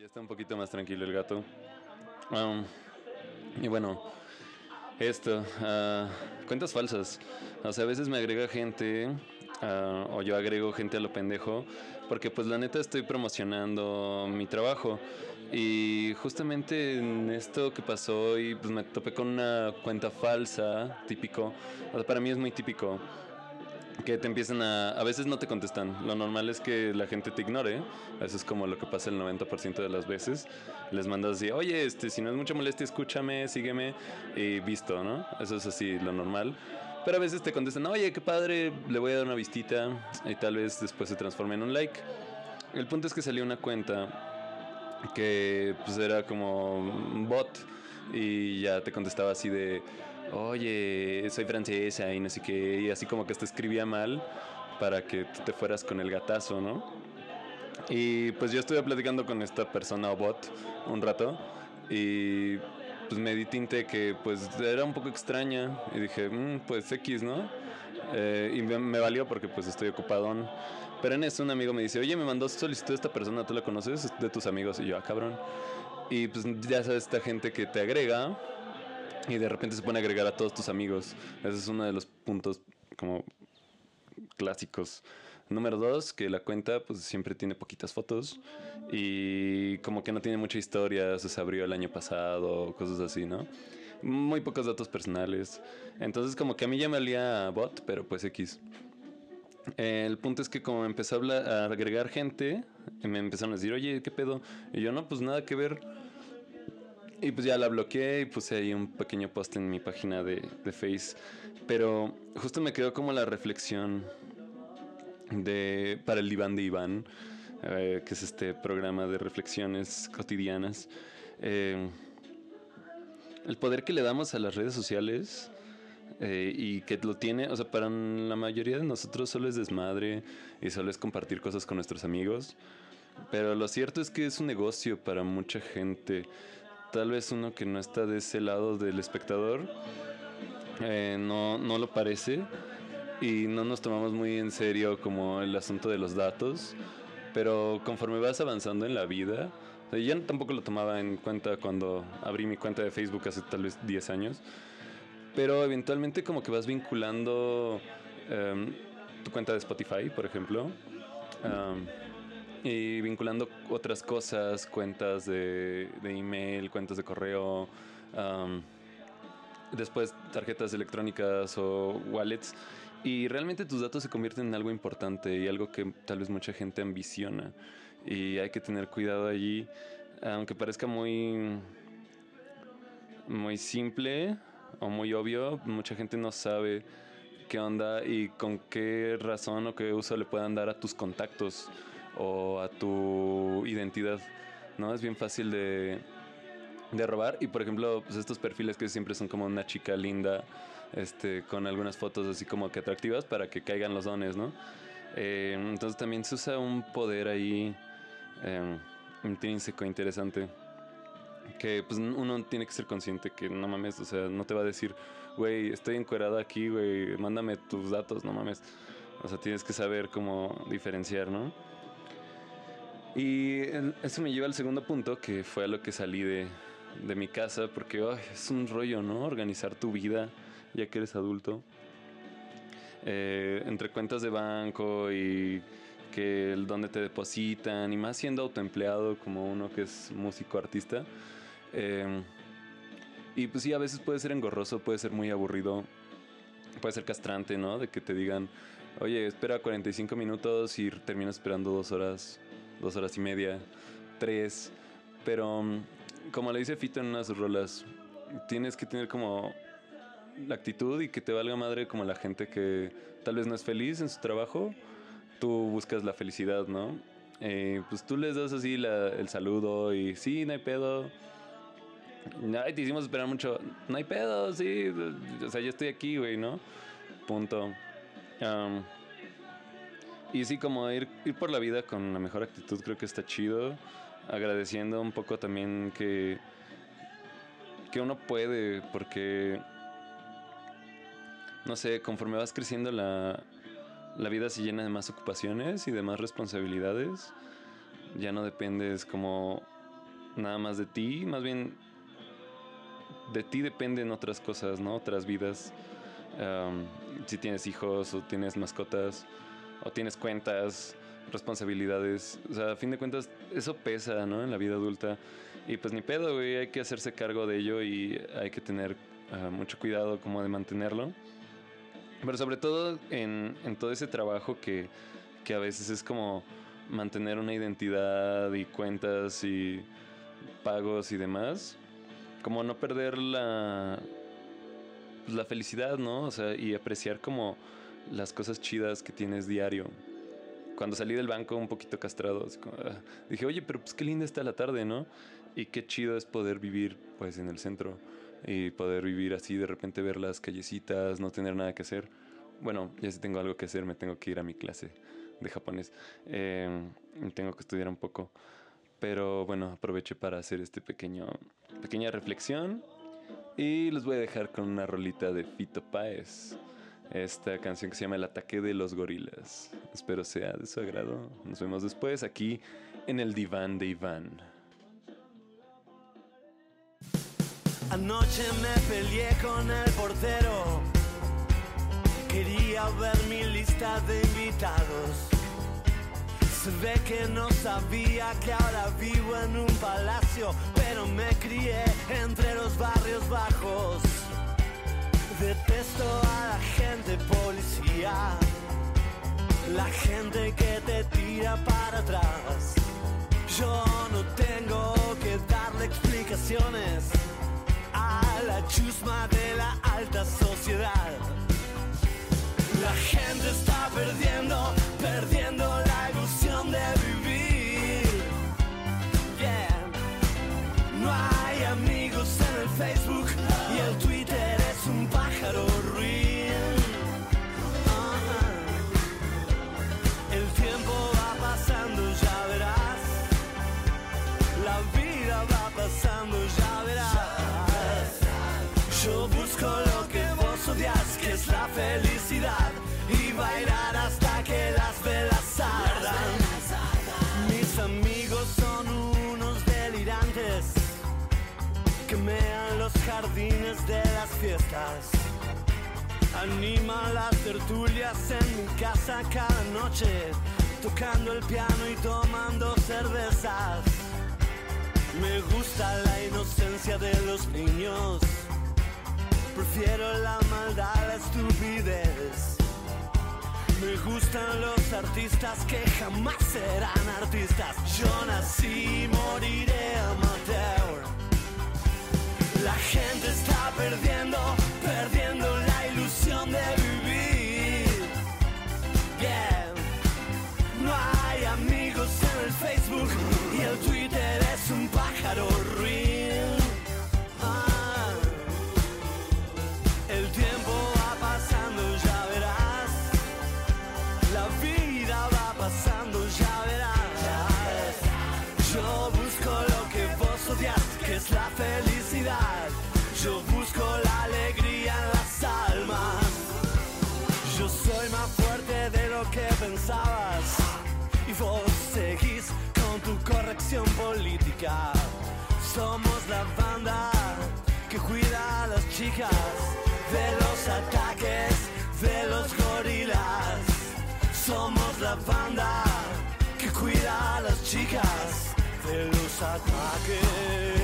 Ya está un poquito más tranquilo el gato. Um, y bueno, esto, ah, cuentas falsas. O sea, a veces me agrega gente, ah, o yo agrego gente a lo pendejo, porque pues la neta estoy promocionando mi trabajo. Y justamente en esto que pasó, y pues me topé con una cuenta falsa, típico. O sea, para mí es muy típico que te empiezan a... A veces no te contestan. Lo normal es que la gente te ignore. Eso es como lo que pasa el 90% de las veces. Les mandas así, oye, este, si no es mucha molestia, escúchame, sígueme y visto, ¿no? Eso es así, lo normal. Pero a veces te contestan, oye, qué padre, le voy a dar una vistita y tal vez después se transforme en un like. El punto es que salió una cuenta que pues era como un bot y ya te contestaba así de oye, soy francesa y no sé qué, y así como que te escribía mal para que tú te fueras con el gatazo, ¿no? Y pues yo estuve platicando con esta persona o bot un rato y pues me di tinte que pues era un poco extraña y dije, mm, pues X, ¿no? Eh, y me, valió porque pues estoy ocupadón. Pero en eso un amigo me dice, oye, me mandó solicitud esta persona, ¿tú la conoces? De tus amigos. Y yo, ah, cabrón. Y pues ya sabes, esta gente que te agrega y de repente se pone a agregar a todos tus amigos. Ese es uno de los puntos como clásicos. Número dos, que la cuenta pues siempre tiene poquitas fotos y como que no tiene mucha historia, se abrió el año pasado, cosas así, ¿no? Muy pocos datos personales. Entonces como que a mí ya me olía bot, pero pues X. El punto es que como empezó a, a agregar gente, me empezaron a decir, oye, ¿qué pedo? Y yo no, pues nada que ver y pues ya la bloqueé y puse ahí un pequeño post en mi página de, de Face. Pero justo me quedó como la reflexión de para el diván de Iván, eh, que es este programa de reflexiones cotidianas. Eh, el poder que le damos a las redes sociales eh, y que lo tiene, o sea, para la mayoría de nosotros solo es desmadre y solo es compartir cosas con nuestros amigos. Pero lo cierto es que es un negocio para mucha gente tal vez uno que no está de ese lado del espectador eh, no, no lo parece. Y no nos tomamos muy en serio como el asunto de los datos, pero conforme vas avanzando en la vida, yo tampoco lo tomaba en cuenta cuando abrí mi cuenta de Facebook hace tal vez 10 años, pero eventualmente como que vas vinculando em, tu cuenta de Spotify, por ejemplo y vinculando otras cosas, cuentas de, email, cuentas de correo, después tarjetas electrónicas o wallets. Y realmente tus datos se convierten en algo importante y algo que tal vez mucha gente ambiciona. Y hay que tener cuidado allí, aunque parezca muy, muy simple o muy obvio, mucha gente no sabe qué onda y con qué razón o qué uso le puedan dar a tus contactos o a tu identidad, ¿no? Es bien fácil de, de robar y por ejemplo, pues estos perfiles que siempre son como una chica linda, este, con algunas fotos así como que atractivas para que caigan los dones, ¿no? Eh, entonces también se usa un poder ahí eh, intrínseco, interesante. Que pues uno tiene que ser consciente que no mames, o sea, no te va a decir, güey, estoy encuerada aquí, güey, mándame tus datos, no mames. O sea, tienes que saber cómo diferenciar, ¿no? Y eso me lleva al segundo punto, que fue a lo que salí de, de mi casa, porque es un rollo, ¿no? Organizar tu vida ya que eres adulto. Eh, entre cuentas de banco y que el donde te depositan, y más siendo autoempleado como uno que es músico artista. Eh, y pues sí, a veces puede ser engorroso, puede ser muy aburrido, puede ser castrante, ¿no? De que te digan, oye, espera 45 minutos y terminas esperando dos horas dos horas y media, tres. Pero mm, como le dice Fito en unas rolas, tienes que tener como la actitud y que te valga madre como la gente que tal vez no es feliz en su trabajo, tú buscas la felicidad, ¿no? Eh, pues tú les das así el saludo y sí, no hay pedo. Ay, te hicimos esperar mucho. No hay pedo, sí. O sea, yo estoy aquí, güey, ¿no? Punto. Y sí, como ir, ir por la vida con la mejor actitud creo que está chido. Agradeciendo un poco también que, que uno puede, porque, no sé, conforme vas creciendo la, la vida se llena de más ocupaciones y de más responsabilidades. Ya no dependes como nada más de ti, más bien de ti dependen otras cosas, ¿no? Otras vidas. si tienes hijos o tienes mascotas o tienes cuentas, responsabilidades. O sea, a fin de cuentas, eso pesa, ¿no? En la vida adulta. Y pues ni pedo, güey, hay que hacerse cargo de ello y hay que tener ah, mucho cuidado como de mantenerlo. Pero sobre todo en, en todo ese trabajo que, que a veces es como mantener una identidad y cuentas y pagos y demás, como no perder la, la felicidad, ¿no? O sea, y apreciar como las cosas chidas que tienes diario. Cuando salí del banco un poquito castrado, ah, dije, oye, pero pues qué linda está la tarde, ¿no? Y qué chido es poder vivir pues en el centro y poder vivir así, de repente ver las callecitas, no tener nada que hacer. Bueno, ya si tengo algo que hacer, me tengo que ir a mi clase de japonés. Eh, tengo que estudiar un poco. Pero bueno, aproveché para hacer este pequeño pequeña reflexión y los voy a dejar con una rolita de Fito Páez. Esta canción que se llama El ataque de los gorilas. Espero sea de su agrado. Nos vemos después aquí en el diván de Iván. Anoche me peleé con el portero. Quería ver mi lista de invitados. Se ve que no sabía que ahora vivo en un palacio, pero me crié entre los barrios bajos. Detesto a la gente policía, la gente que te tira para atrás. Yo no tengo que darle explicaciones a la chusma de la alta sociedad. La gente está perdiendo, perdiendo la ilusión de vivir. Yeah. No hay amigos en el Facebook Yo busco lo que vos odias, que es la felicidad. Y bailar hasta que las velas ardan. Mis amigos son unos delirantes que mean los jardines de las fiestas. Animan las tertulias en mi casa cada noche, tocando el piano y tomando cervezas. Me gusta la inocencia de los niños. Prefiero la maldad a la estupidez. Me gustan los artistas que jamás serán artistas. Yo nací y moriré amateur. La gente está perdiendo, es la felicidad. Yo busco la alegría en las almas. Yo soy más fuerte de lo que pensabas. Y vos seguís con tu corrección política. Somos la banda que cuida a las chicas de los ataques de los gorilas. Somos la banda que cuida a las chicas de los ataques.